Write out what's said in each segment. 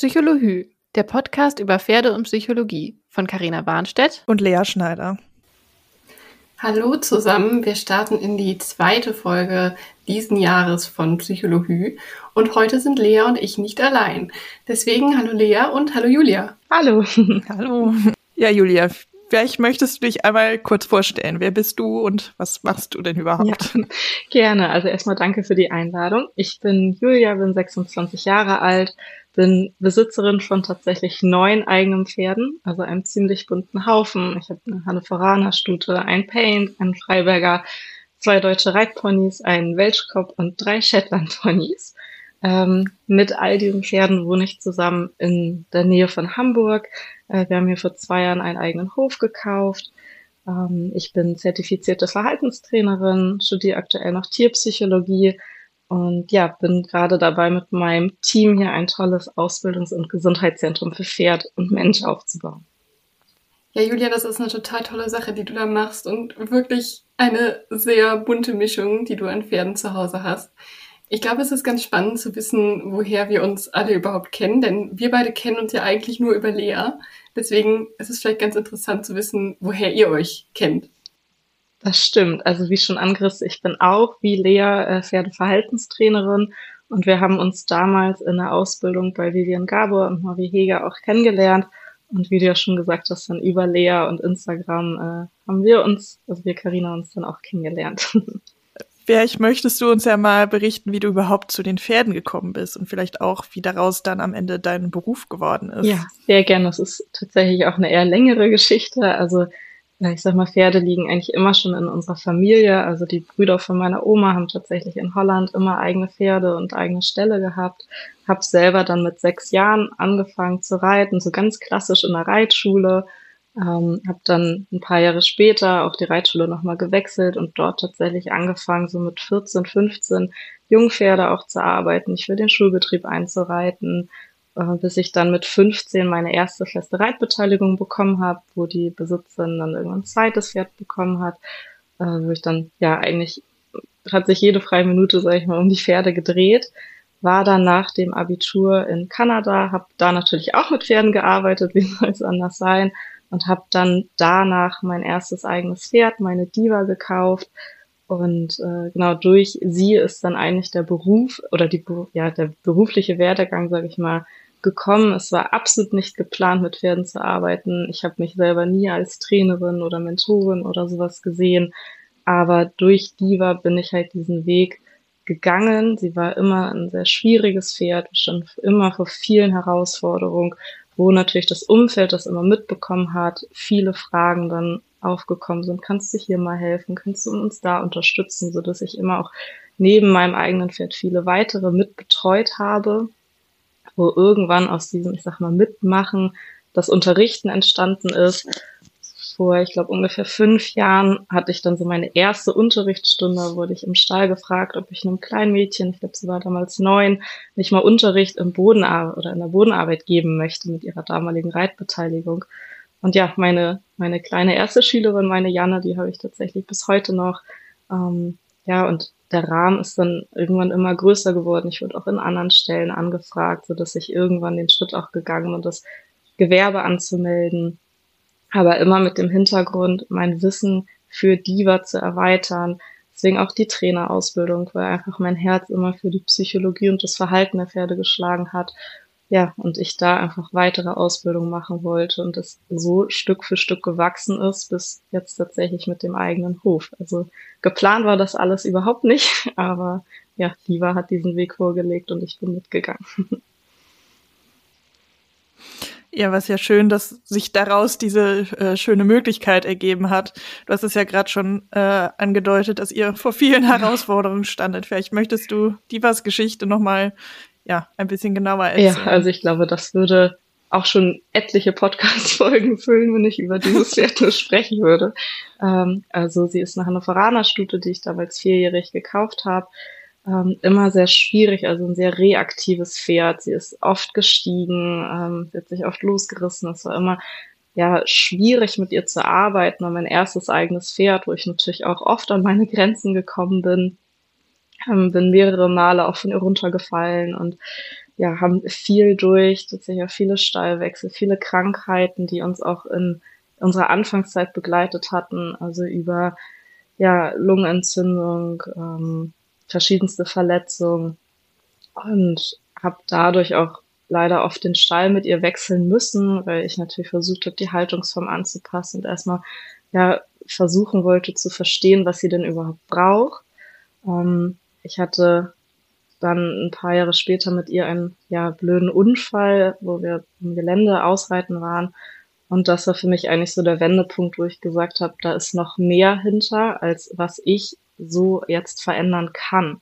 Psychologie, der Podcast über Pferde und Psychologie von Carina Warnstedt und Lea Schneider. Hallo zusammen, wir starten in die zweite Folge diesen Jahres von Psychologie und heute sind Lea und ich nicht allein. Deswegen hallo Lea und hallo Julia. Hallo. hallo. Ja, Julia, Vielleicht möchtest du dich einmal kurz vorstellen. Wer bist du und was machst du denn überhaupt? Ja, gerne. Also erstmal danke für die Einladung. Ich bin Julia, bin 26 Jahre alt, bin Besitzerin von tatsächlich neun eigenen Pferden, also einem ziemlich bunten Haufen. Ich habe eine Hannoveraner Stute, ein Paint, einen Freiberger, zwei deutsche Reitponys, einen Welschkopf und drei Shetland Ponys. Ähm, mit all diesen Pferden wohne ich zusammen in der Nähe von Hamburg. Äh, wir haben hier vor zwei Jahren einen eigenen Hof gekauft. Ähm, ich bin zertifizierte Verhaltenstrainerin, studiere aktuell noch Tierpsychologie und ja, bin gerade dabei, mit meinem Team hier ein tolles Ausbildungs- und Gesundheitszentrum für Pferd und Mensch aufzubauen. Ja, Julia, das ist eine total tolle Sache, die du da machst und wirklich eine sehr bunte Mischung, die du an Pferden zu Hause hast. Ich glaube, es ist ganz spannend zu wissen, woher wir uns alle überhaupt kennen, denn wir beide kennen uns ja eigentlich nur über Lea. Deswegen ist es vielleicht ganz interessant zu wissen, woher ihr euch kennt. Das stimmt. Also wie schon angerissen, ich bin auch wie Lea äh, Pferdeverhaltenstrainerin und wir haben uns damals in der Ausbildung bei Vivian Gabor und Marie Heger auch kennengelernt. Und wie du ja schon gesagt hast, dann über Lea und Instagram äh, haben wir uns, also wir Karina uns dann auch kennengelernt. Vielleicht möchtest du uns ja mal berichten, wie du überhaupt zu den Pferden gekommen bist und vielleicht auch, wie daraus dann am Ende dein Beruf geworden ist. Ja, sehr gerne. Das ist tatsächlich auch eine eher längere Geschichte. Also ich sag mal, Pferde liegen eigentlich immer schon in unserer Familie. Also die Brüder von meiner Oma haben tatsächlich in Holland immer eigene Pferde und eigene Ställe gehabt. Hab selber dann mit sechs Jahren angefangen zu reiten, so ganz klassisch in der Reitschule ähm, habe dann ein paar Jahre später auch die Reitschule nochmal gewechselt und dort tatsächlich angefangen, so mit 14, 15 Jungpferde auch zu arbeiten, mich für den Schulbetrieb einzureiten, äh, bis ich dann mit 15 meine erste feste Reitbeteiligung bekommen habe, wo die Besitzerin dann irgendwann ein zweites Pferd bekommen hat, äh, wo ich dann ja eigentlich hat sich jede freie Minute, sage ich mal, um die Pferde gedreht war dann nach dem Abitur in Kanada, habe da natürlich auch mit Pferden gearbeitet, wie soll es anders sein, und habe dann danach mein erstes eigenes Pferd, meine Diva gekauft. Und äh, genau durch sie ist dann eigentlich der Beruf oder die ja der berufliche Werdegang, sage ich mal, gekommen. Es war absolut nicht geplant, mit Pferden zu arbeiten. Ich habe mich selber nie als Trainerin oder Mentorin oder sowas gesehen, aber durch Diva bin ich halt diesen Weg gegangen. Sie war immer ein sehr schwieriges Pferd, stand immer vor vielen Herausforderungen wo natürlich das Umfeld das immer mitbekommen hat, viele Fragen dann aufgekommen sind. Kannst du hier mal helfen? Kannst du uns da unterstützen, so dass ich immer auch neben meinem eigenen Pferd viele weitere mitbetreut habe, wo irgendwann aus diesem, ich sag mal, Mitmachen das Unterrichten entstanden ist vor, ich glaube, ungefähr fünf Jahren hatte ich dann so meine erste Unterrichtsstunde, wurde ich im Stall gefragt, ob ich einem kleinen Mädchen, ich glaube, sie war damals neun, nicht mal Unterricht im Bodenarbeit oder in der Bodenarbeit geben möchte mit ihrer damaligen Reitbeteiligung. Und ja, meine, meine kleine erste Schülerin, meine Janne, die habe ich tatsächlich bis heute noch. Ähm, ja, und der Rahmen ist dann irgendwann immer größer geworden. Ich wurde auch in anderen Stellen angefragt, so dass ich irgendwann den Schritt auch gegangen und das Gewerbe anzumelden aber immer mit dem Hintergrund, mein Wissen für Diva zu erweitern. Deswegen auch die Trainerausbildung, weil einfach mein Herz immer für die Psychologie und das Verhalten der Pferde geschlagen hat. Ja, und ich da einfach weitere Ausbildung machen wollte und es so Stück für Stück gewachsen ist, bis jetzt tatsächlich mit dem eigenen Hof. Also geplant war das alles überhaupt nicht, aber ja, Diva hat diesen Weg vorgelegt und ich bin mitgegangen. Ja, was ja schön, dass sich daraus diese äh, schöne Möglichkeit ergeben hat. Du hast es ja gerade schon äh, angedeutet, dass ihr vor vielen Herausforderungen standet. Vielleicht möchtest du Divas Geschichte nochmal ja, ein bisschen genauer erzählen. Ja, also ich glaube, das würde auch schon etliche Podcast-Folgen füllen, wenn ich über dieses Pferd nur sprechen würde. Ähm, also sie ist eine Hannoveraner Stute, die ich damals vierjährig gekauft habe ähm, immer sehr schwierig, also ein sehr reaktives Pferd. Sie ist oft gestiegen, ähm, sie hat sich oft losgerissen. Es war immer ja schwierig mit ihr zu arbeiten. Und mein erstes eigenes Pferd, wo ich natürlich auch oft an meine Grenzen gekommen bin, ähm, bin mehrere Male auch von ihr runtergefallen und ja, haben viel durch, tatsächlich auch viele Stallwechsel, viele Krankheiten, die uns auch in unserer Anfangszeit begleitet hatten, also über ja, Lungenentzündung, ähm, verschiedenste Verletzungen und habe dadurch auch leider oft den Stall mit ihr wechseln müssen, weil ich natürlich versucht habe, die Haltungsform anzupassen und erstmal ja versuchen wollte zu verstehen, was sie denn überhaupt braucht. Ähm, ich hatte dann ein paar Jahre später mit ihr einen ja blöden Unfall, wo wir im Gelände ausreiten waren. Und das war für mich eigentlich so der Wendepunkt, wo ich gesagt habe, da ist noch mehr hinter, als was ich so jetzt verändern kann.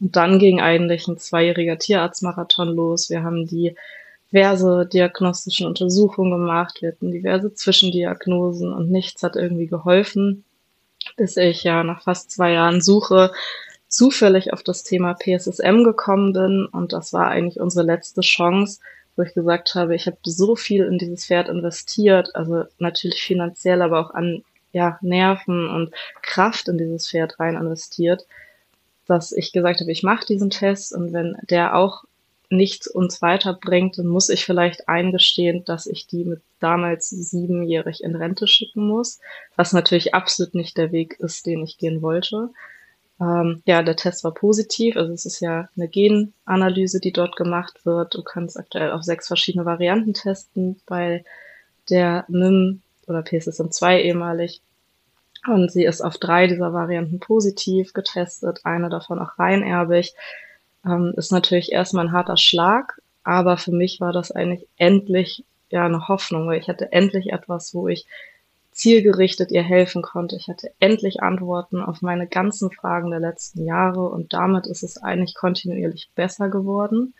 Und dann ging eigentlich ein zweijähriger Tierarztmarathon los. Wir haben diverse diagnostischen Untersuchungen gemacht. Wir hatten diverse Zwischendiagnosen und nichts hat irgendwie geholfen, bis ich ja nach fast zwei Jahren Suche zufällig auf das Thema PSSM gekommen bin. Und das war eigentlich unsere letzte Chance, wo ich gesagt habe, ich habe so viel in dieses Pferd investiert, also natürlich finanziell, aber auch an ja, Nerven und Kraft in dieses Pferd rein investiert, dass ich gesagt habe, ich mache diesen Test und wenn der auch nichts uns weiterbringt, dann muss ich vielleicht eingestehen, dass ich die mit damals siebenjährig in Rente schicken muss, was natürlich absolut nicht der Weg ist, den ich gehen wollte. Ähm, ja, der Test war positiv, also es ist ja eine Genanalyse, die dort gemacht wird. Du kannst aktuell auf sechs verschiedene Varianten testen bei der MIM oder PSSM2 ehemalig. Und sie ist auf drei dieser Varianten positiv getestet, eine davon auch reinerbig. Ähm, ist natürlich erstmal ein harter Schlag, aber für mich war das eigentlich endlich ja eine Hoffnung, weil ich hatte endlich etwas, wo ich zielgerichtet ihr helfen konnte. Ich hatte endlich Antworten auf meine ganzen Fragen der letzten Jahre und damit ist es eigentlich kontinuierlich besser geworden.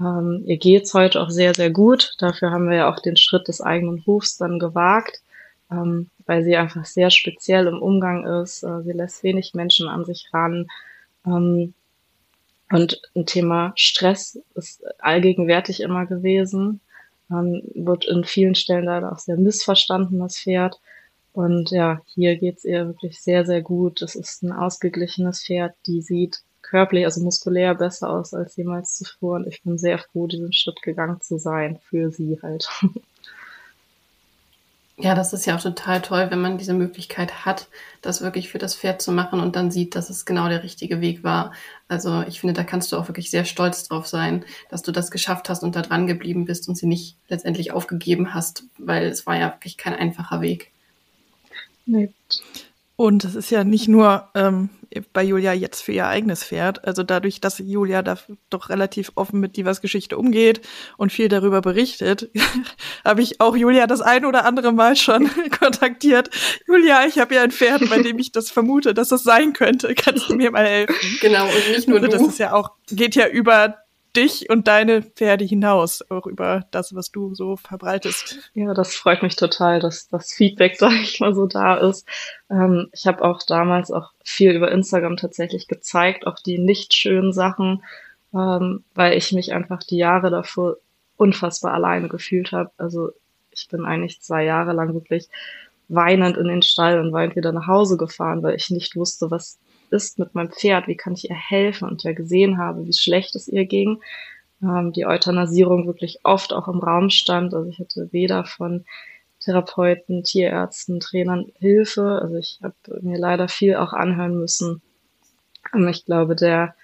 Ähm, ihr geht's heute auch sehr, sehr gut. Dafür haben wir ja auch den Schritt des eigenen Hofs dann gewagt ähm, weil sie einfach sehr speziell im Umgang ist. Äh, sie lässt wenig Menschen an sich ran. Ähm, und ein Thema Stress ist allgegenwärtig immer gewesen. Ähm, wird in vielen Stellen leider auch sehr missverstanden, das Pferd. Und ja, hier geht's ihr wirklich sehr, sehr gut. Es ist ein ausgeglichenes Pferd, die sieht körperlich, also muskulär besser aus als jemals zuvor. Und ich bin sehr froh, diesen Schritt gegangen zu sein für sie halt. Ja, das ist ja auch total toll, wenn man diese Möglichkeit hat, das wirklich für das Pferd zu machen und dann sieht, dass es genau der richtige Weg war. Also ich finde, da kannst du auch wirklich sehr stolz drauf sein, dass du das geschafft hast und da dran geblieben bist und sie nicht letztendlich aufgegeben hast, weil es war ja wirklich kein einfacher Weg. Nee. Und es ist ja nicht nur ähm, bei Julia jetzt für ihr eigenes Pferd. Also dadurch, dass Julia da doch relativ offen mit Divas Geschichte umgeht und viel darüber berichtet, habe ich auch Julia das ein oder andere Mal schon kontaktiert. Julia, ich habe ja ein Pferd, bei dem ich das vermute, dass das sein könnte. Kannst du mir mal helfen? Genau, und nicht nur also, du. Das ist ja auch, geht ja über dich und deine Pferde hinaus, auch über das, was du so verbreitest. Ja, das freut mich total, dass das Feedback, sag ich mal, so da ist. Ähm, ich habe auch damals auch viel über Instagram tatsächlich gezeigt, auch die nicht schönen Sachen, ähm, weil ich mich einfach die Jahre davor unfassbar alleine gefühlt habe. Also ich bin eigentlich zwei Jahre lang wirklich weinend in den Stall und weinend wieder nach Hause gefahren, weil ich nicht wusste, was ist mit meinem Pferd, wie kann ich ihr helfen und ja gesehen habe, wie schlecht es ihr ging. Ähm, die Euthanasierung wirklich oft auch im Raum stand. Also ich hatte weder von Therapeuten, Tierärzten, Trainern Hilfe. Also ich habe mir leider viel auch anhören müssen. Und ich glaube, der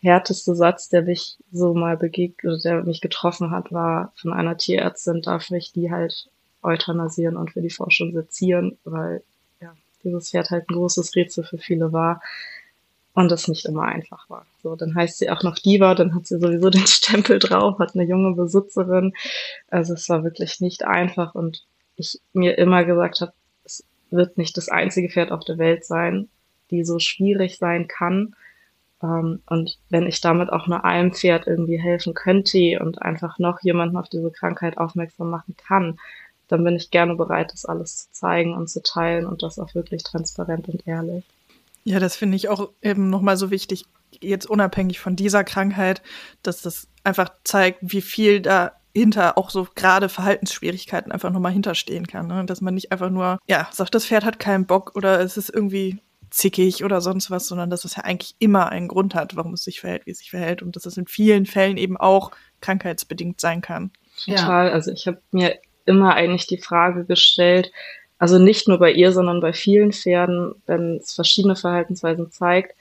härteste Satz, der mich so mal begegnet oder der mich getroffen hat, war von einer Tierärztin, darf ich die halt euthanasieren und für die Forschung sezieren, weil dieses Pferd halt ein großes Rätsel für viele war und es nicht immer einfach war. So, dann heißt sie auch noch Diva, dann hat sie sowieso den Stempel drauf, hat eine junge Besitzerin. Also es war wirklich nicht einfach und ich mir immer gesagt habe, es wird nicht das einzige Pferd auf der Welt sein, die so schwierig sein kann. Ähm, und wenn ich damit auch nur einem Pferd irgendwie helfen könnte und einfach noch jemanden auf diese Krankheit aufmerksam machen kann, dann bin ich gerne bereit, das alles zu zeigen und zu teilen und das auch wirklich transparent und ehrlich. Ja, das finde ich auch eben nochmal so wichtig, jetzt unabhängig von dieser Krankheit, dass das einfach zeigt, wie viel dahinter auch so gerade Verhaltensschwierigkeiten einfach nochmal hinterstehen kann. Ne? Dass man nicht einfach nur, ja, sagt, das Pferd hat keinen Bock oder es ist irgendwie zickig oder sonst was, sondern dass es ja eigentlich immer einen Grund hat, warum es sich verhält, wie es sich verhält und dass es in vielen Fällen eben auch krankheitsbedingt sein kann. Total. Ja. Also ich habe mir immer eigentlich die Frage gestellt, also nicht nur bei ihr, sondern bei vielen Pferden, wenn es verschiedene Verhaltensweisen zeigt,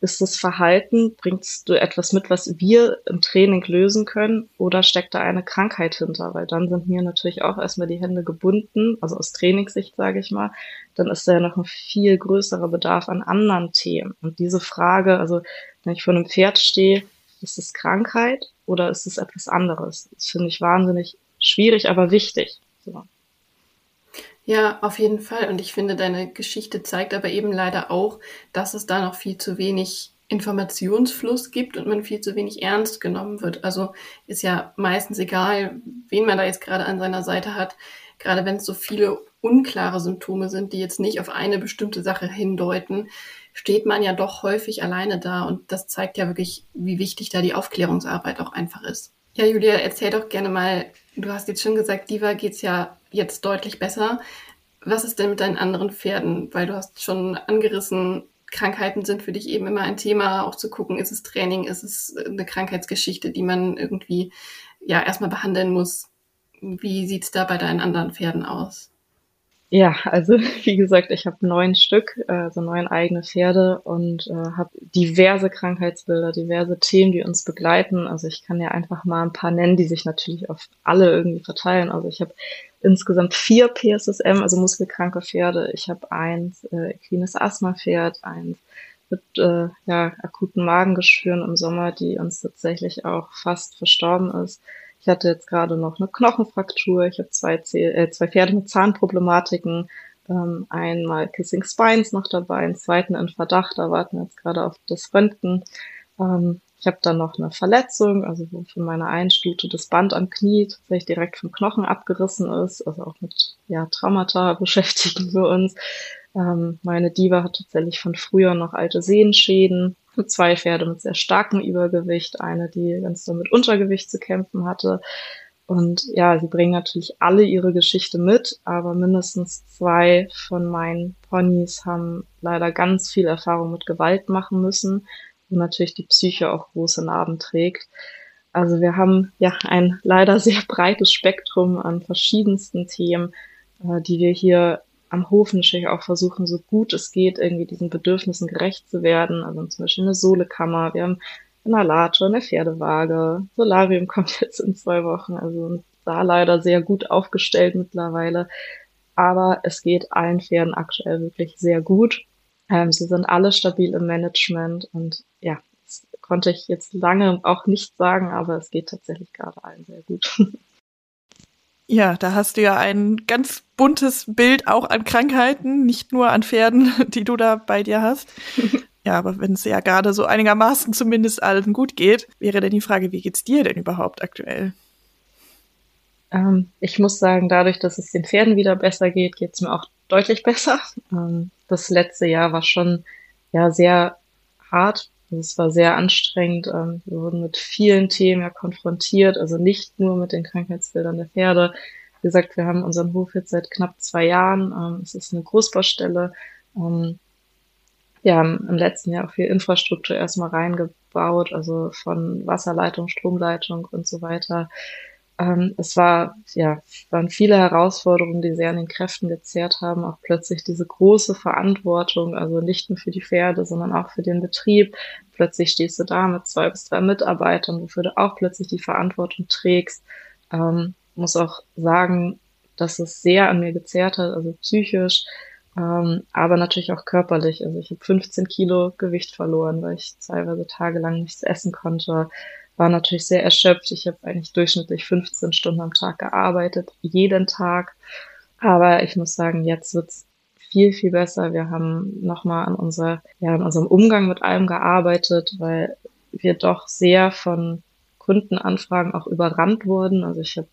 ist das Verhalten, bringst du etwas mit, was wir im Training lösen können oder steckt da eine Krankheit hinter? Weil dann sind mir natürlich auch erstmal die Hände gebunden, also aus Trainingssicht sage ich mal, dann ist da ja noch ein viel größerer Bedarf an anderen Themen. Und diese Frage, also wenn ich vor einem Pferd stehe, ist es Krankheit oder ist es etwas anderes? Das finde ich wahnsinnig schwierig, aber wichtig. So. Ja, auf jeden Fall. Und ich finde, deine Geschichte zeigt aber eben leider auch, dass es da noch viel zu wenig Informationsfluss gibt und man viel zu wenig ernst genommen wird. Also ist ja meistens egal, wen man da jetzt gerade an seiner Seite hat, gerade wenn es so viele unklare Symptome sind, die jetzt nicht auf eine bestimmte Sache hindeuten, steht man ja doch häufig alleine da. Und das zeigt ja wirklich, wie wichtig da die Aufklärungsarbeit auch einfach ist. Ja, Julia, erzähl doch gerne mal, du hast jetzt schon gesagt, Diva geht's ja jetzt deutlich besser. Was ist denn mit deinen anderen Pferden? Weil du hast schon angerissen, Krankheiten sind für dich eben immer ein Thema, auch zu gucken, ist es Training, ist es eine Krankheitsgeschichte, die man irgendwie ja erstmal behandeln muss. Wie sieht's da bei deinen anderen Pferden aus? Ja, also wie gesagt, ich habe neun Stück, also neun eigene Pferde und äh, habe diverse Krankheitsbilder, diverse Themen, die uns begleiten. Also ich kann ja einfach mal ein paar nennen, die sich natürlich auf alle irgendwie verteilen. Also ich habe insgesamt vier PSSM, also muskelkranke Pferde. Ich habe eins äh, equines Asthma-Pferd, eins mit äh, ja, akuten Magengeschwüren im Sommer, die uns tatsächlich auch fast verstorben ist. Ich hatte jetzt gerade noch eine Knochenfraktur. Ich habe zwei, äh, zwei Pferde mit Zahnproblematiken. Ähm, einmal Kissing Spines noch dabei, einen zweiten in Verdacht. Da warten wir jetzt gerade auf das Röntgen. Ähm, ich habe dann noch eine Verletzung, also wo von meiner Einstute das Band am Knie tatsächlich direkt vom Knochen abgerissen ist. Also auch mit ja, Traumata beschäftigen wir uns. Ähm, meine Diva hat tatsächlich von früher noch alte Sehenschäden zwei Pferde mit sehr starkem Übergewicht, eine, die ganz so mit Untergewicht zu kämpfen hatte. Und ja, sie bringen natürlich alle ihre Geschichte mit, aber mindestens zwei von meinen Ponys haben leider ganz viel Erfahrung mit Gewalt machen müssen und natürlich die Psyche auch große Narben trägt. Also wir haben ja ein leider sehr breites Spektrum an verschiedensten Themen, äh, die wir hier am Hof natürlich auch versuchen, so gut es geht, irgendwie diesen Bedürfnissen gerecht zu werden. Also zum Beispiel eine Sohlekammer, wir haben einen Alator, eine Pferdewaage, Solarium kommt jetzt in zwei Wochen, also da leider sehr gut aufgestellt mittlerweile. Aber es geht allen Pferden aktuell wirklich sehr gut. Ähm, sie sind alle stabil im Management und ja, das konnte ich jetzt lange auch nicht sagen, aber es geht tatsächlich gerade allen sehr gut. Ja, da hast du ja ein ganz buntes Bild auch an Krankheiten, nicht nur an Pferden, die du da bei dir hast. Ja, aber wenn es ja gerade so einigermaßen zumindest allen gut geht, wäre dann die Frage, wie geht's dir denn überhaupt aktuell? Ähm, ich muss sagen, dadurch, dass es den Pferden wieder besser geht, geht's mir auch deutlich besser. Ähm, das letzte Jahr war schon ja sehr hart. Es war sehr anstrengend. Ähm, wir wurden mit vielen Themen ja konfrontiert, also nicht nur mit den Krankheitsbildern der Pferde, wie gesagt, wir haben unseren Hof jetzt seit knapp zwei Jahren. Ähm, es ist eine Großbaustelle. Ähm, wir haben im letzten Jahr auch viel Infrastruktur erstmal reingebaut, also von Wasserleitung, Stromleitung und so weiter. Ähm, es war, ja, waren viele Herausforderungen, die sehr an den Kräften gezehrt haben. Auch plötzlich diese große Verantwortung, also nicht nur für die Pferde, sondern auch für den Betrieb. Plötzlich stehst du da mit zwei bis drei Mitarbeitern, wofür du auch plötzlich die Verantwortung trägst. Ähm, muss auch sagen, dass es sehr an mir gezehrt hat, also psychisch, ähm, aber natürlich auch körperlich. Also ich habe 15 Kilo Gewicht verloren, weil ich teilweise tagelang nichts essen konnte. War natürlich sehr erschöpft. Ich habe eigentlich durchschnittlich 15 Stunden am Tag gearbeitet, jeden Tag. Aber ich muss sagen, jetzt wird's viel, viel besser. Wir haben nochmal an unserer, ja, an unserem Umgang mit allem gearbeitet, weil wir doch sehr von Kundenanfragen auch überrannt wurden. Also ich habe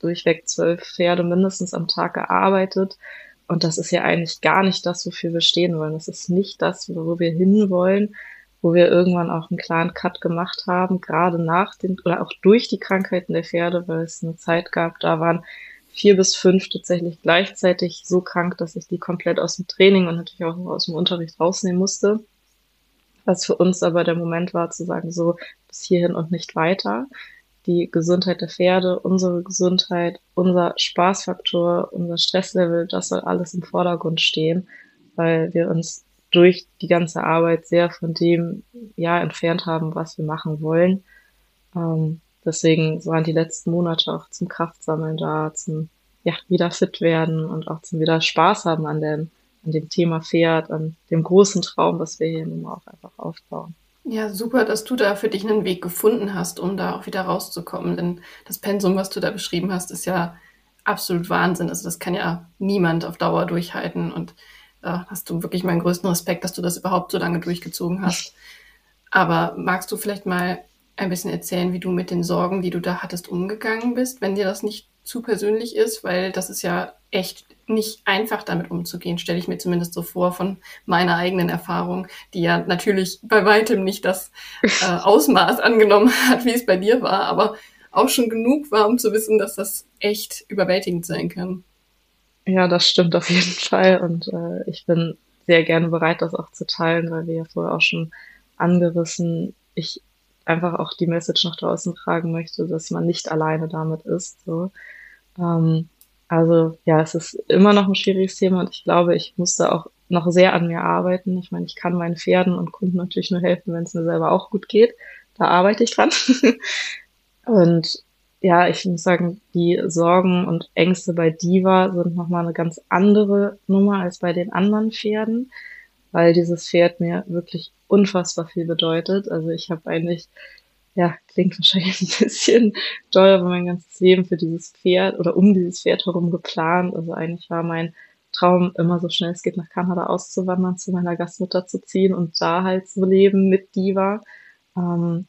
durchweg zwölf Pferde mindestens am Tag gearbeitet. Und das ist ja eigentlich gar nicht das, wofür wir stehen wollen. Das ist nicht das, wo wir hinwollen, wo wir irgendwann auch einen klaren Cut gemacht haben, gerade nach den oder auch durch die Krankheiten der Pferde, weil es eine Zeit gab, da waren vier bis fünf tatsächlich gleichzeitig so krank, dass ich die komplett aus dem Training und natürlich auch aus dem Unterricht rausnehmen musste. Was für uns aber der Moment war zu sagen, so bis hierhin und nicht weiter. Die Gesundheit der Pferde, unsere Gesundheit, unser Spaßfaktor, unser Stresslevel, das soll alles im Vordergrund stehen, weil wir uns durch die ganze Arbeit sehr von dem ja entfernt haben, was wir machen wollen. Ähm, deswegen waren die letzten Monate auch zum Kraftsammeln da, zum ja, wieder fit werden und auch zum wieder Spaß haben an dem, an dem Thema Pferd, an dem großen Traum, was wir hier nun auch einfach aufbauen. Ja, super, dass du da für dich einen Weg gefunden hast, um da auch wieder rauszukommen. Denn das Pensum, was du da beschrieben hast, ist ja absolut Wahnsinn. Also das kann ja niemand auf Dauer durchhalten. Und da hast du wirklich meinen größten Respekt, dass du das überhaupt so lange durchgezogen hast. Aber magst du vielleicht mal ein bisschen erzählen, wie du mit den Sorgen, die du da hattest, umgegangen bist, wenn dir das nicht zu persönlich ist? Weil das ist ja echt nicht einfach damit umzugehen, stelle ich mir zumindest so vor von meiner eigenen Erfahrung, die ja natürlich bei weitem nicht das äh, Ausmaß angenommen hat, wie es bei dir war, aber auch schon genug war, um zu wissen, dass das echt überwältigend sein kann. Ja, das stimmt auf jeden Fall. Und äh, ich bin sehr gerne bereit, das auch zu teilen, weil wir ja vorher auch schon angerissen, ich einfach auch die Message nach draußen tragen möchte, dass man nicht alleine damit ist. So. Ähm, also ja, es ist immer noch ein schwieriges Thema und ich glaube, ich musste auch noch sehr an mir arbeiten. Ich meine, ich kann meinen Pferden und Kunden natürlich nur helfen, wenn es mir selber auch gut geht. Da arbeite ich dran. und ja, ich muss sagen, die Sorgen und Ängste bei Diva sind nochmal eine ganz andere Nummer als bei den anderen Pferden, weil dieses Pferd mir wirklich unfassbar viel bedeutet. Also ich habe eigentlich, ja, klingt wahrscheinlich ein bisschen doll, aber mein ganzes Leben für dieses Pferd oder um dieses Pferd herum geplant. Also eigentlich war mein Traum, immer so schnell es geht nach Kanada auszuwandern, zu meiner Gastmutter zu ziehen und da halt zu leben mit Diva. Ähm,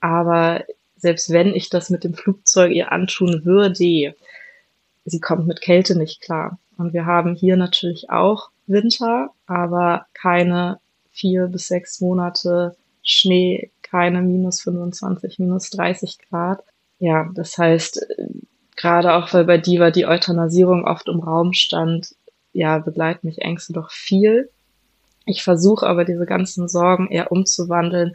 aber selbst wenn ich das mit dem Flugzeug ihr antun würde, sie kommt mit Kälte nicht klar. Und wir haben hier natürlich auch Winter, aber keine vier bis sechs Monate Schnee, keine minus 25, minus 30 Grad. Ja, das heißt, gerade auch weil bei Diva die Euthanasierung oft im Raum stand, ja, begleiten mich Ängste doch viel. Ich versuche aber diese ganzen Sorgen eher umzuwandeln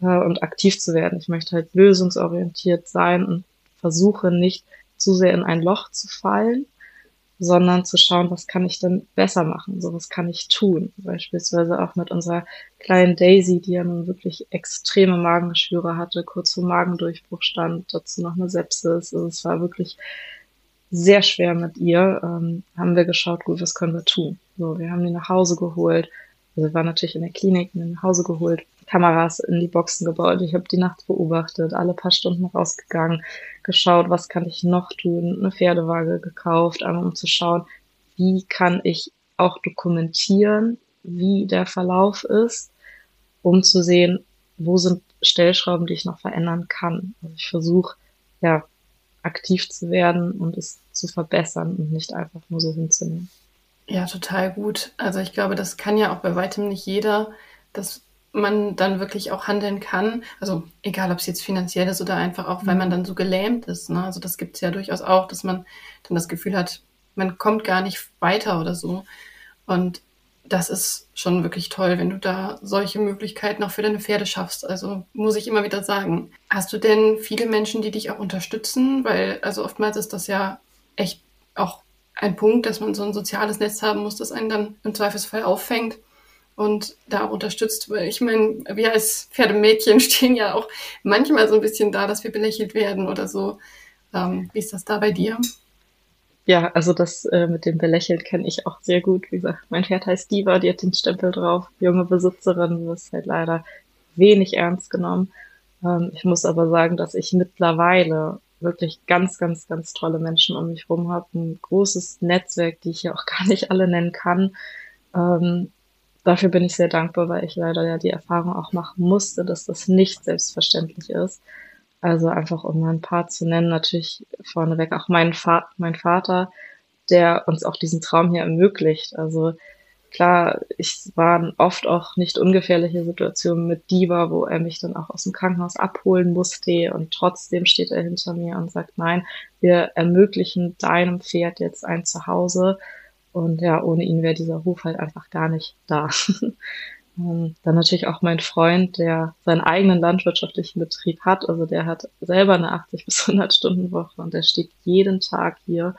und aktiv zu werden. Ich möchte halt lösungsorientiert sein und versuche nicht zu sehr in ein Loch zu fallen, sondern zu schauen, was kann ich denn besser machen, so was kann ich tun. Beispielsweise auch mit unserer kleinen Daisy, die ja nun wirklich extreme Magengeschwüre hatte, kurz vor Magendurchbruch stand, dazu noch eine Sepsis. Also es war wirklich sehr schwer mit ihr. Ähm, haben wir geschaut, gut, was können wir tun? So, wir haben die nach Hause geholt. Also wir waren natürlich in der Klinik, nach Hause geholt, Kameras in die Boxen gebaut. Ich habe die nachts beobachtet, alle paar Stunden rausgegangen, geschaut, was kann ich noch tun, eine Pferdewaage gekauft, einmal um zu schauen, wie kann ich auch dokumentieren, wie der Verlauf ist, um zu sehen, wo sind Stellschrauben, die ich noch verändern kann. Also ich versuche, ja, aktiv zu werden und es zu verbessern und nicht einfach nur so hinzunehmen. Ja, total gut. Also ich glaube, das kann ja auch bei weitem nicht jeder, dass man dann wirklich auch handeln kann. Also egal, ob es jetzt finanziell ist oder einfach auch, weil mhm. man dann so gelähmt ist. Ne? Also das gibt es ja durchaus auch, dass man dann das Gefühl hat, man kommt gar nicht weiter oder so. Und das ist schon wirklich toll, wenn du da solche Möglichkeiten auch für deine Pferde schaffst. Also muss ich immer wieder sagen. Hast du denn viele Menschen, die dich auch unterstützen? Weil, also oftmals ist das ja echt auch ein Punkt, dass man so ein soziales Netz haben muss, das einen dann im Zweifelsfall auffängt und da unterstützt. Weil ich meine, wir als Pferdemädchen stehen ja auch manchmal so ein bisschen da, dass wir belächelt werden oder so. Ähm, wie ist das da bei dir? Ja, also das äh, mit dem Belächelt kenne ich auch sehr gut. Wie gesagt, mein Pferd heißt Diva, die hat den Stempel drauf. Junge Besitzerin, das ist halt leider wenig ernst genommen. Ähm, ich muss aber sagen, dass ich mittlerweile wirklich ganz, ganz, ganz tolle Menschen um mich herum habe. Ein großes Netzwerk, die ich ja auch gar nicht alle nennen kann. Ähm, dafür bin ich sehr dankbar, weil ich leider ja die Erfahrung auch machen musste, dass das nicht selbstverständlich ist. Also einfach um ein paar zu nennen, natürlich vorneweg auch mein, Va mein Vater, der uns auch diesen Traum hier ermöglicht. Also klar, ich waren oft auch nicht ungefährliche Situationen mit Diva, wo er mich dann auch aus dem Krankenhaus abholen musste und trotzdem steht er hinter mir und sagt, nein, wir ermöglichen deinem Pferd jetzt ein Zuhause und ja, ohne ihn wäre dieser Ruf halt einfach gar nicht da. Ähm, dann natürlich auch mein Freund, der seinen eigenen landwirtschaftlichen Betrieb hat. Also der hat selber eine 80 bis 100 Stunden Woche und der steht jeden Tag hier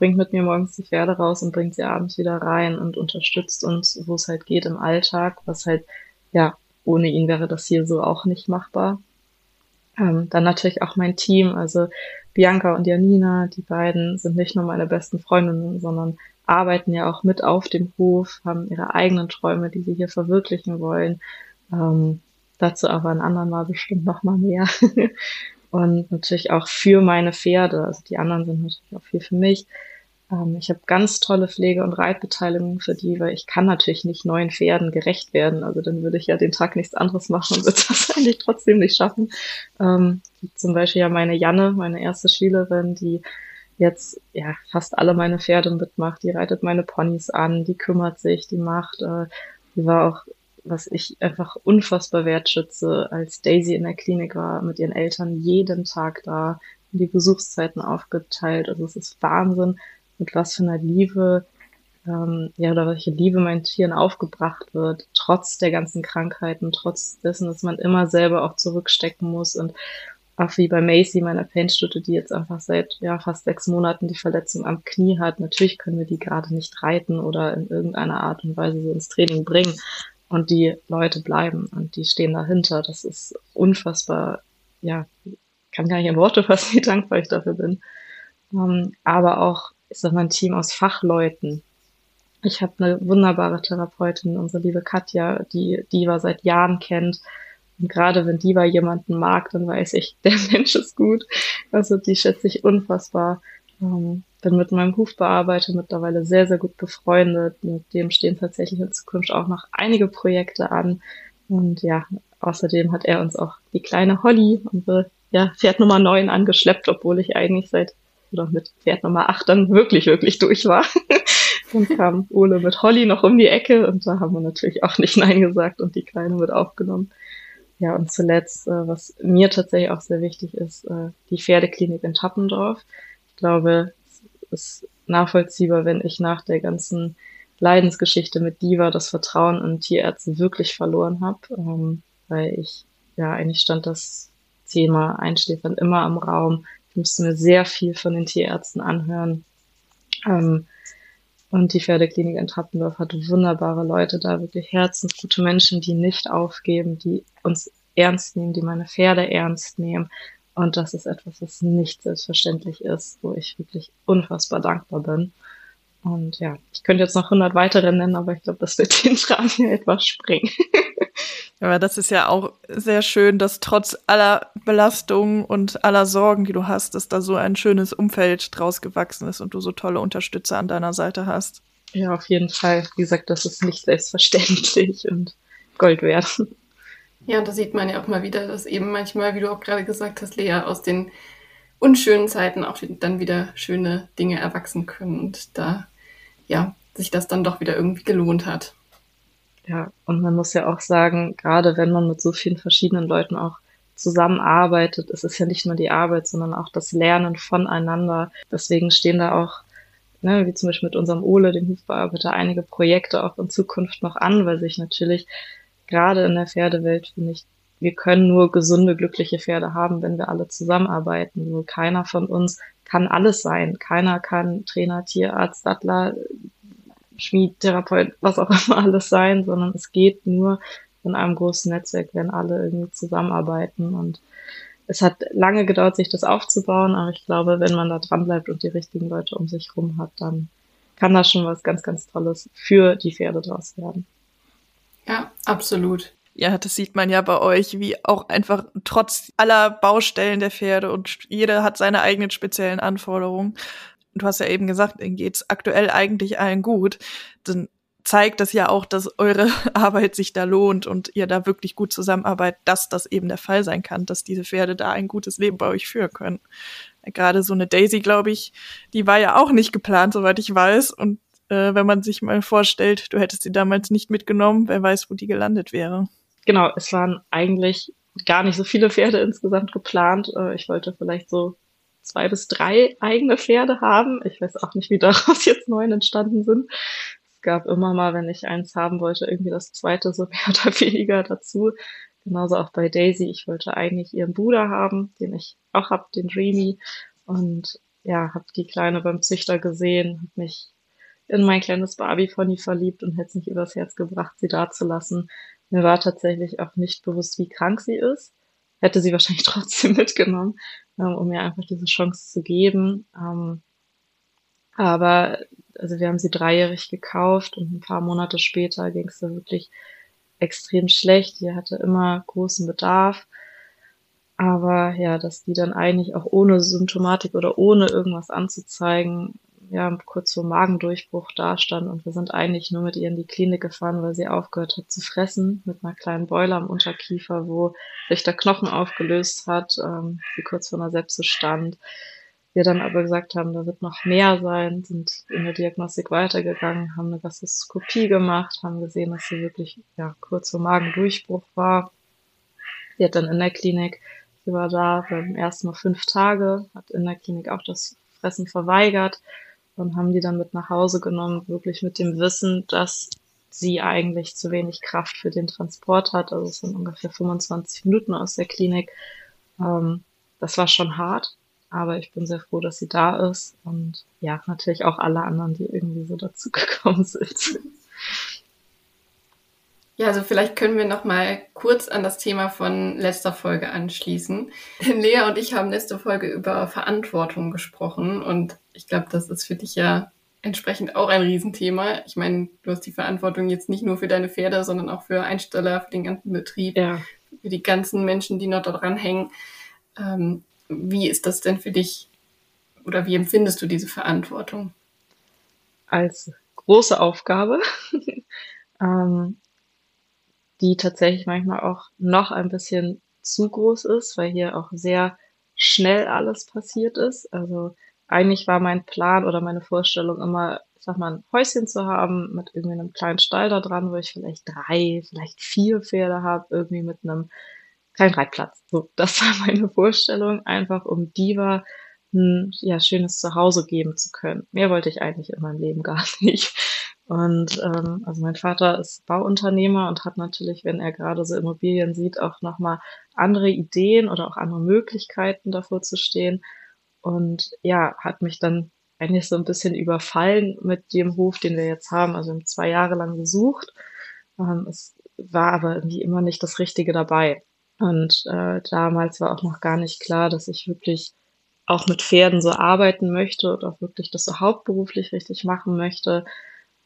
bringt mit mir morgens die Pferde raus und bringt sie abends wieder rein und unterstützt uns, wo es halt geht im Alltag, was halt, ja, ohne ihn wäre das hier so auch nicht machbar. Ähm, dann natürlich auch mein Team, also Bianca und Janina, die beiden sind nicht nur meine besten Freundinnen, sondern arbeiten ja auch mit auf dem Hof, haben ihre eigenen Träume, die sie hier verwirklichen wollen. Ähm, dazu aber ein anderen Mal bestimmt noch mal mehr. und natürlich auch für meine Pferde. Also die anderen sind natürlich auch viel für mich. Ähm, ich habe ganz tolle Pflege- und Reitbeteiligung für die, weil ich kann natürlich nicht neuen Pferden gerecht werden. Also dann würde ich ja den Tag nichts anderes machen und würde das eigentlich trotzdem nicht schaffen. Ähm, zum Beispiel ja meine Janne, meine erste Schülerin, die jetzt ja fast alle meine Pferde mitmacht. Die reitet meine Ponys an, die kümmert sich, die macht. Äh, die war auch was ich einfach unfassbar wertschätze, als Daisy in der Klinik war, mit ihren Eltern jeden Tag da, die Besuchszeiten aufgeteilt. Also es ist Wahnsinn, mit was für einer Liebe, ähm, ja, oder welche Liebe meinen Tieren aufgebracht wird, trotz der ganzen Krankheiten, trotz dessen, dass man immer selber auch zurückstecken muss und auch wie bei Macy, meiner Paintstute, die jetzt einfach seit ja, fast sechs Monaten die Verletzung am Knie hat. Natürlich können wir die gerade nicht reiten oder in irgendeiner Art und Weise so ins Training bringen und die Leute bleiben und die stehen dahinter. Das ist unfassbar, ja, kann gar nicht in Worte fassen, wie dankbar ich dafür bin. Um, ähm, aber auch, ist das ein Team aus Fachleuten. Ich habe eine wunderbare Therapeutin, unsere liebe Katja, die Diva seit Jahren kennt. Und gerade wenn Diva jemanden mag, dann weiß ich, der Mensch ist gut. Also die schätze ich unfassbar. Ähm, bin mit meinem Hufbearbeiter mittlerweile sehr, sehr gut befreundet. Mit dem stehen tatsächlich in Zukunft auch noch einige Projekte an. Und ja, außerdem hat er uns auch die kleine Holly, unsere ja, Pferd Nummer 9 angeschleppt, obwohl ich eigentlich seit oder mit Pferd Nummer 8 dann wirklich, wirklich durch war. dann kam Ole mit Holly noch um die Ecke und da haben wir natürlich auch nicht Nein gesagt und die Kleine wird aufgenommen. Ja, und zuletzt, äh, was mir tatsächlich auch sehr wichtig ist, äh, die Pferdeklinik in Tappendorf. Ich glaube, ist nachvollziehbar, wenn ich nach der ganzen Leidensgeschichte mit Diva das Vertrauen in Tierärzte wirklich verloren habe, ähm, weil ich, ja, eigentlich stand das Thema Einschläfern immer im Raum. Ich musste mir sehr viel von den Tierärzten anhören. Ähm, und die Pferdeklinik in Trappendorf hat wunderbare Leute da, wirklich herzensgute Menschen, die nicht aufgeben, die uns ernst nehmen, die meine Pferde ernst nehmen und das ist etwas, was nicht selbstverständlich ist, wo ich wirklich unfassbar dankbar bin. Und ja, ich könnte jetzt noch 100 weitere nennen, aber ich glaube, das wird den Rahmen hier etwas springen. Aber das ist ja auch sehr schön, dass trotz aller Belastungen und aller Sorgen, die du hast, dass da so ein schönes Umfeld draus gewachsen ist und du so tolle Unterstützer an deiner Seite hast. Ja, auf jeden Fall. Wie gesagt, das ist nicht selbstverständlich und Gold wert. Ja, und da sieht man ja auch mal wieder, dass eben manchmal, wie du auch gerade gesagt hast, Lea, aus den unschönen Zeiten auch dann wieder schöne Dinge erwachsen können und da, ja, sich das dann doch wieder irgendwie gelohnt hat. Ja, und man muss ja auch sagen, gerade wenn man mit so vielen verschiedenen Leuten auch zusammenarbeitet, es ist ja nicht nur die Arbeit, sondern auch das Lernen voneinander. Deswegen stehen da auch, ne, wie zum Beispiel mit unserem Ole, dem Hufbearbeiter, einige Projekte auch in Zukunft noch an, weil sich natürlich gerade in der Pferdewelt finde ich, wir können nur gesunde, glückliche Pferde haben, wenn wir alle zusammenarbeiten. Nur keiner von uns kann alles sein. Keiner kann Trainer, Tierarzt, Sattler, Schmied, Therapeut, was auch immer alles sein, sondern es geht nur in einem großen Netzwerk, wenn alle irgendwie zusammenarbeiten. Und es hat lange gedauert, sich das aufzubauen, aber ich glaube, wenn man da dran bleibt und die richtigen Leute um sich rum hat, dann kann da schon was ganz, ganz Tolles für die Pferde draus werden. Ja, absolut. Ja, das sieht man ja bei euch, wie auch einfach trotz aller Baustellen der Pferde und jeder hat seine eigenen speziellen Anforderungen. Du hast ja eben gesagt, denen geht's aktuell eigentlich allen gut. Dann zeigt das ja auch, dass eure Arbeit sich da lohnt und ihr da wirklich gut zusammenarbeitet, dass das eben der Fall sein kann, dass diese Pferde da ein gutes Leben bei euch führen können. Gerade so eine Daisy, glaube ich, die war ja auch nicht geplant, soweit ich weiß. Und äh, wenn man sich mal vorstellt, du hättest sie damals nicht mitgenommen, wer weiß, wo die gelandet wäre. Genau, es waren eigentlich gar nicht so viele Pferde insgesamt geplant. Äh, ich wollte vielleicht so zwei bis drei eigene Pferde haben. Ich weiß auch nicht, wie daraus jetzt neun entstanden sind. Es gab immer mal, wenn ich eins haben wollte, irgendwie das zweite so mehr oder weniger dazu. Genauso auch bei Daisy. Ich wollte eigentlich ihren Bruder haben, den ich auch hab, den Dreamy. Und ja, habe die Kleine beim Züchter gesehen, habe mich in mein kleines Barbie-Pony verliebt und hätte es nicht übers Herz gebracht, sie da zu lassen. Mir war tatsächlich auch nicht bewusst, wie krank sie ist. Hätte sie wahrscheinlich trotzdem mitgenommen, ähm, um mir einfach diese Chance zu geben. Ähm, aber also wir haben sie dreijährig gekauft und ein paar Monate später ging es wirklich extrem schlecht. Die hatte immer großen Bedarf. Aber ja, dass die dann eigentlich auch ohne Symptomatik oder ohne irgendwas anzuzeigen, ja, kurz vor Magendurchbruch dastand und wir sind eigentlich nur mit ihr in die Klinik gefahren, weil sie aufgehört hat zu fressen mit einer kleinen Beule am Unterkiefer, wo sich der Knochen aufgelöst hat, ähm, sie kurz vor einer Sepsis stand. Wir dann aber gesagt haben, da wird noch mehr sein, sind in der Diagnostik weitergegangen, haben eine Gastroskopie gemacht, haben gesehen, dass sie wirklich ja, kurz vor Magendurchbruch war. Sie hat dann in der Klinik, sie war da beim ersten Mal fünf Tage, hat in der Klinik auch das Fressen verweigert und haben die dann mit nach Hause genommen, wirklich mit dem Wissen, dass sie eigentlich zu wenig Kraft für den Transport hat. Also es sind ungefähr 25 Minuten aus der Klinik. Ähm, das war schon hart, aber ich bin sehr froh, dass sie da ist und ja, natürlich auch alle anderen, die irgendwie so dazu gekommen sind. Ja, also vielleicht können wir noch mal kurz an das Thema von letzter Folge anschließen. Lea und ich haben letzte Folge über Verantwortung gesprochen und ich glaube, das ist für dich ja entsprechend auch ein Riesenthema. Ich meine, du hast die Verantwortung jetzt nicht nur für deine Pferde, sondern auch für Einsteller, für den ganzen Betrieb, ja. für die ganzen Menschen, die noch dran hängen. Ähm, wie ist das denn für dich oder wie empfindest du diese Verantwortung? Als große Aufgabe. ähm, die tatsächlich manchmal auch noch ein bisschen zu groß ist, weil hier auch sehr schnell alles passiert ist. Also eigentlich war mein Plan oder meine Vorstellung immer, ich sag mal, ein Häuschen zu haben mit irgendwie einem kleinen Stall da dran, wo ich vielleicht drei, vielleicht vier Pferde habe, irgendwie mit einem kleinen Reitplatz. So, das war meine Vorstellung, einfach um Diva ein ja, schönes Zuhause geben zu können. Mehr wollte ich eigentlich in meinem Leben gar nicht. Und ähm, also mein Vater ist Bauunternehmer und hat natürlich, wenn er gerade so Immobilien sieht, auch nochmal andere Ideen oder auch andere Möglichkeiten davor zu stehen. Und ja, hat mich dann eigentlich so ein bisschen überfallen mit dem Hof, den wir jetzt haben. Also haben zwei Jahre lang gesucht. Ähm, es war aber irgendwie immer nicht das Richtige dabei. Und äh, damals war auch noch gar nicht klar, dass ich wirklich auch mit Pferden so arbeiten möchte und auch wirklich das so hauptberuflich richtig machen möchte.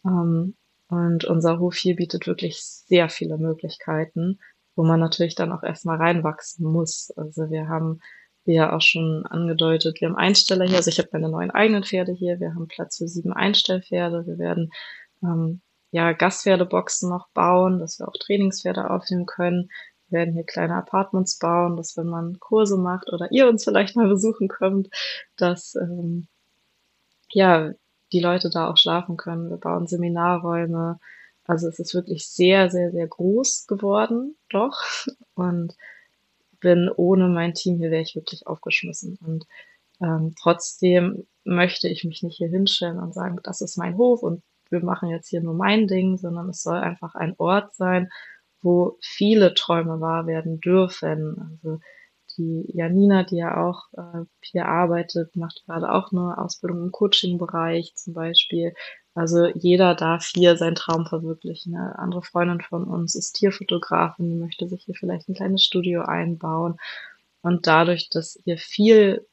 Ähm, und unser Hof hier bietet wirklich sehr viele Möglichkeiten, wo man natürlich dann auch erstmal reinwachsen muss. Also wir haben, wie ja auch schon angedeutet, wir haben Einsteller hier. Also ich habe meine neuen eigenen Pferde hier. Wir haben Platz für sieben Einstellpferde. Wir werden ähm, ja Gastpferdeboxen noch bauen, dass wir auch Trainingspferde aufnehmen können. Wir werden hier kleine Apartments bauen, dass wenn man Kurse macht oder ihr uns vielleicht mal besuchen kommt, dass ähm, ja die Leute da auch schlafen können. Wir bauen Seminarräume. Also es ist wirklich sehr, sehr, sehr groß geworden, doch. Und bin ohne mein Team hier wäre ich wirklich aufgeschmissen. Und ähm, trotzdem möchte ich mich nicht hier hinstellen und sagen, das ist mein Hof und wir machen jetzt hier nur mein Ding, sondern es soll einfach ein Ort sein, wo viele Träume wahr werden dürfen. Also die Janina, die ja auch äh, hier arbeitet, macht gerade auch eine Ausbildung im Coaching-Bereich zum Beispiel. Also jeder darf hier seinen Traum verwirklichen. Eine andere Freundin von uns ist Tierfotografin, die möchte sich hier vielleicht ein kleines Studio einbauen. Und dadurch, dass hier viel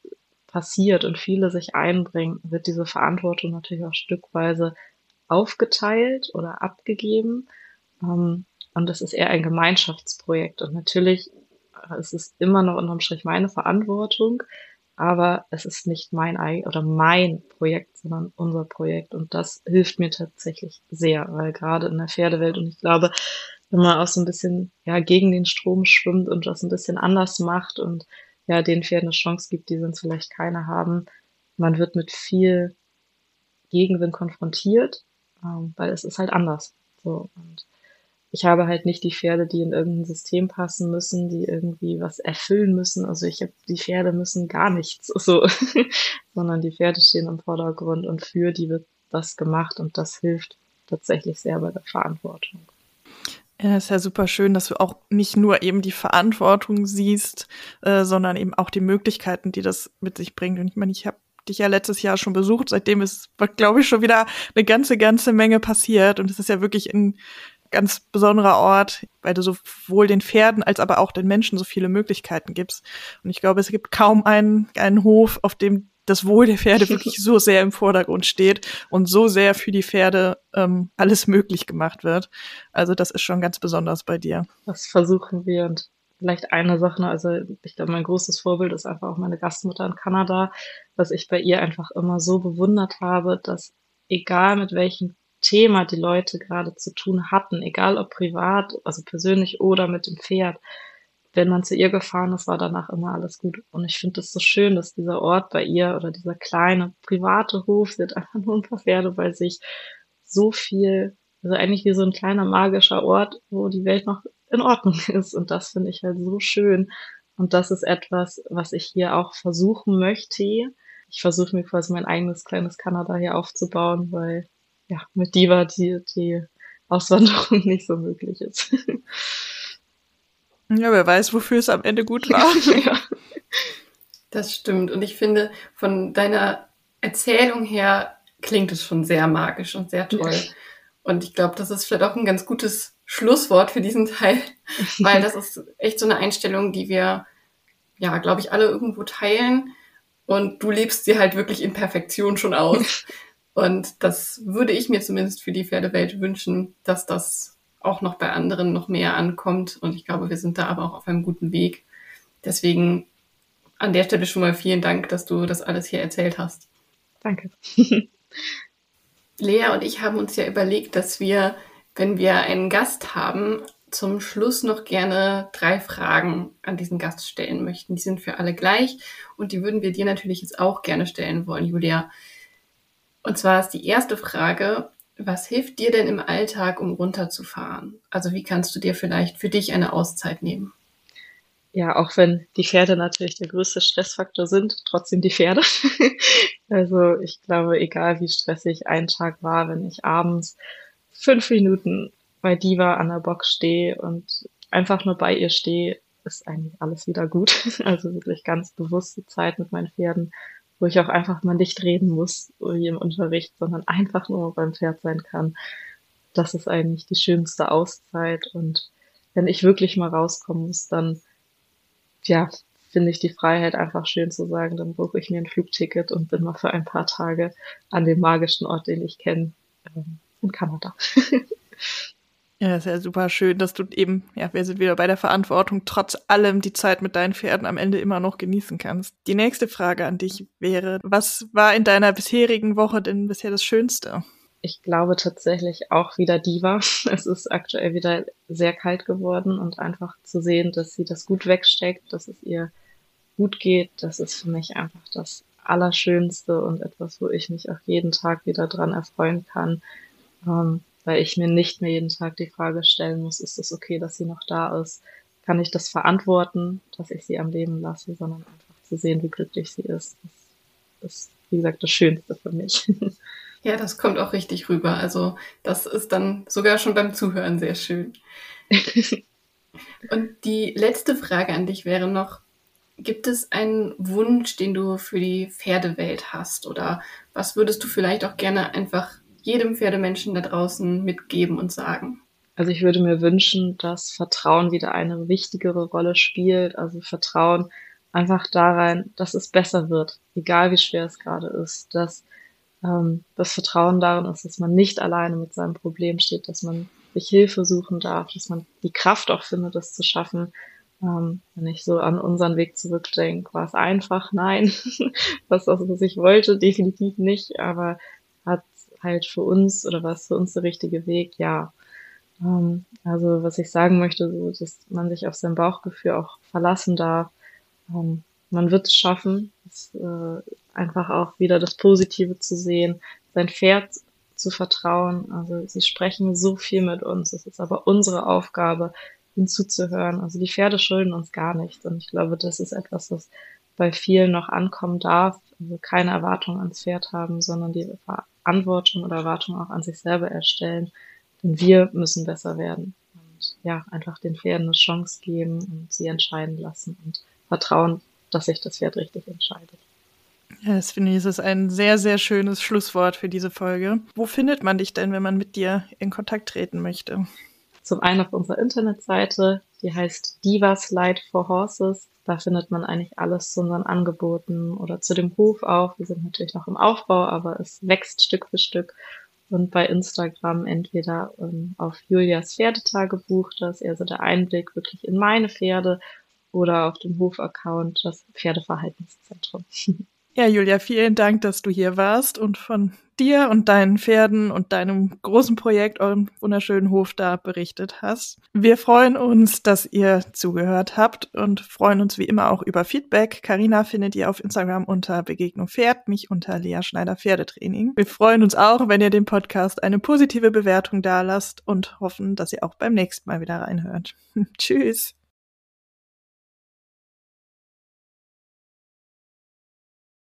passiert und viele sich einbringen, wird diese Verantwortung natürlich auch stückweise aufgeteilt oder abgegeben. Ähm, und das ist eher ein Gemeinschaftsprojekt. Und natürlich es ist immer noch unterm Strich meine Verantwortung, aber es ist nicht mein eigen oder mein Projekt, sondern unser Projekt. Und das hilft mir tatsächlich sehr, weil gerade in der Pferdewelt und ich glaube, wenn man auch so ein bisschen ja gegen den Strom schwimmt und das ein bisschen anders macht und ja den Pferden eine Chance gibt, die sonst vielleicht keine haben, man wird mit viel Gegenwind konfrontiert ähm, weil es ist halt anders. So und ich habe halt nicht die Pferde, die in irgendein System passen müssen, die irgendwie was erfüllen müssen. Also ich habe die Pferde müssen gar nichts, so, sondern die Pferde stehen im Vordergrund und für die wird das gemacht und das hilft tatsächlich sehr bei der Verantwortung. Ja, ist ja super schön, dass du auch nicht nur eben die Verantwortung siehst, äh, sondern eben auch die Möglichkeiten, die das mit sich bringt. Und ich meine, ich habe dich ja letztes Jahr schon besucht. Seitdem ist, glaube ich, schon wieder eine ganze, ganze Menge passiert. Und es ist ja wirklich ein ganz besonderer Ort, weil du sowohl den Pferden als aber auch den Menschen so viele Möglichkeiten gibst. Und ich glaube, es gibt kaum einen, einen Hof, auf dem das Wohl der Pferde wirklich so sehr im Vordergrund steht und so sehr für die Pferde ähm, alles möglich gemacht wird. Also das ist schon ganz besonders bei dir. Das versuchen wir und vielleicht eine Sache, also ich glaube, mein großes Vorbild ist einfach auch meine Gastmutter in Kanada, was ich bei ihr einfach immer so bewundert habe, dass egal mit welchem Thema die Leute gerade zu tun hatten, egal ob privat, also persönlich oder mit dem Pferd, wenn man zu ihr gefahren ist, war danach immer alles gut. Und ich finde es so schön, dass dieser Ort bei ihr oder dieser kleine private Hof, sie hat einfach nur ein paar Pferde bei sich, so viel, also eigentlich wie so ein kleiner magischer Ort, wo die Welt noch in Ordnung ist. Und das finde ich halt so schön. Und das ist etwas, was ich hier auch versuchen möchte. Ich versuche mir quasi mein eigenes kleines Kanada hier aufzubauen, weil ja, mit Diva die, die Auswanderung nicht so möglich ist. Ja, wer weiß, wofür es am Ende gut war. ja. Das stimmt. Und ich finde, von deiner Erzählung her klingt es schon sehr magisch und sehr toll. Und ich glaube, das ist vielleicht auch ein ganz gutes Schlusswort für diesen Teil, weil das ist echt so eine Einstellung, die wir, ja, glaube ich, alle irgendwo teilen. Und du lebst sie halt wirklich in Perfektion schon aus. Und das würde ich mir zumindest für die Pferdewelt wünschen, dass das auch noch bei anderen noch mehr ankommt. Und ich glaube, wir sind da aber auch auf einem guten Weg. Deswegen an der Stelle schon mal vielen Dank, dass du das alles hier erzählt hast. Danke. Lea und ich haben uns ja überlegt, dass wir, wenn wir einen Gast haben, zum Schluss noch gerne drei Fragen an diesen Gast stellen möchten. Die sind für alle gleich und die würden wir dir natürlich jetzt auch gerne stellen wollen, Julia. Und zwar ist die erste Frage, was hilft dir denn im Alltag, um runterzufahren? Also wie kannst du dir vielleicht für dich eine Auszeit nehmen? Ja, auch wenn die Pferde natürlich der größte Stressfaktor sind, trotzdem die Pferde. also ich glaube, egal wie stressig ein Tag war, wenn ich abends fünf Minuten bei Diva an der Box stehe und einfach nur bei ihr stehe, ist eigentlich alles wieder gut. Also wirklich ganz bewusste Zeit mit meinen Pferden wo ich auch einfach mal nicht reden muss, wie im Unterricht, sondern einfach nur beim Pferd sein kann. Das ist eigentlich die schönste Auszeit. Und wenn ich wirklich mal rauskommen muss, dann, ja, finde ich die Freiheit einfach schön zu sagen, dann buche ich mir ein Flugticket und bin mal für ein paar Tage an dem magischen Ort, den ich kenne, ähm, in Kanada. Ja, ist ja super schön, dass du eben, ja, wir sind wieder bei der Verantwortung, trotz allem die Zeit mit deinen Pferden am Ende immer noch genießen kannst. Die nächste Frage an dich wäre, was war in deiner bisherigen Woche denn bisher das Schönste? Ich glaube tatsächlich auch wieder Diva. Es ist aktuell wieder sehr kalt geworden und einfach zu sehen, dass sie das gut wegsteckt, dass es ihr gut geht, das ist für mich einfach das Allerschönste und etwas, wo ich mich auch jeden Tag wieder dran erfreuen kann. Ähm, weil ich mir nicht mehr jeden Tag die Frage stellen muss, ist es okay, dass sie noch da ist? Kann ich das verantworten, dass ich sie am Leben lasse, sondern einfach zu sehen, wie glücklich sie ist. Das ist, wie gesagt, das Schönste für mich. Ja, das kommt auch richtig rüber. Also das ist dann sogar schon beim Zuhören sehr schön. Und die letzte Frage an dich wäre noch, gibt es einen Wunsch, den du für die Pferdewelt hast? Oder was würdest du vielleicht auch gerne einfach jedem Pferdemenschen da draußen mitgeben und sagen? Also ich würde mir wünschen, dass Vertrauen wieder eine wichtigere Rolle spielt. Also Vertrauen einfach da rein, dass es besser wird, egal wie schwer es gerade ist. Dass ähm, das Vertrauen darin ist, dass man nicht alleine mit seinem Problem steht, dass man sich Hilfe suchen darf, dass man die Kraft auch findet, das zu schaffen. Ähm, wenn ich so an unseren Weg zurückdenke, war es einfach, nein, was, was ich wollte, definitiv nicht, aber halt für uns oder was für uns der richtige Weg? Ja. Ähm, also was ich sagen möchte, so, dass man sich auf sein Bauchgefühl auch verlassen darf. Ähm, man wird es schaffen, es, äh, einfach auch wieder das Positive zu sehen, sein Pferd zu vertrauen. Also sie sprechen so viel mit uns. Es ist aber unsere Aufgabe, ihnen zuzuhören. Also die Pferde schulden uns gar nichts. Und ich glaube, das ist etwas, was bei vielen noch ankommen darf. Also keine Erwartung ans Pferd haben, sondern die Verantwortung oder Erwartung auch an sich selber erstellen. Denn wir müssen besser werden. Und ja, einfach den Pferden eine Chance geben und sie entscheiden lassen und vertrauen, dass sich das Pferd richtig entscheidet. Ja, das finde ich, ist ein sehr, sehr schönes Schlusswort für diese Folge. Wo findet man dich denn, wenn man mit dir in Kontakt treten möchte? Zum einen auf unserer Internetseite, die heißt Divas Light for Horses. Da findet man eigentlich alles zu unseren Angeboten oder zu dem Hof auch. Wir sind natürlich noch im Aufbau, aber es wächst Stück für Stück. Und bei Instagram entweder ähm, auf Julias Pferdetagebuch, das ist eher so der Einblick wirklich in meine Pferde, oder auf dem Hof-Account, das Pferdeverhaltenszentrum. Ja, Julia, vielen Dank, dass du hier warst und von dir und deinen Pferden und deinem großen Projekt, eurem wunderschönen Hof da berichtet hast. Wir freuen uns, dass ihr zugehört habt und freuen uns wie immer auch über Feedback. Karina findet ihr auf Instagram unter Begegnung Pferd, mich unter Lea Schneider Pferdetraining. Wir freuen uns auch, wenn ihr dem Podcast eine positive Bewertung dalasst und hoffen, dass ihr auch beim nächsten Mal wieder reinhört. Tschüss.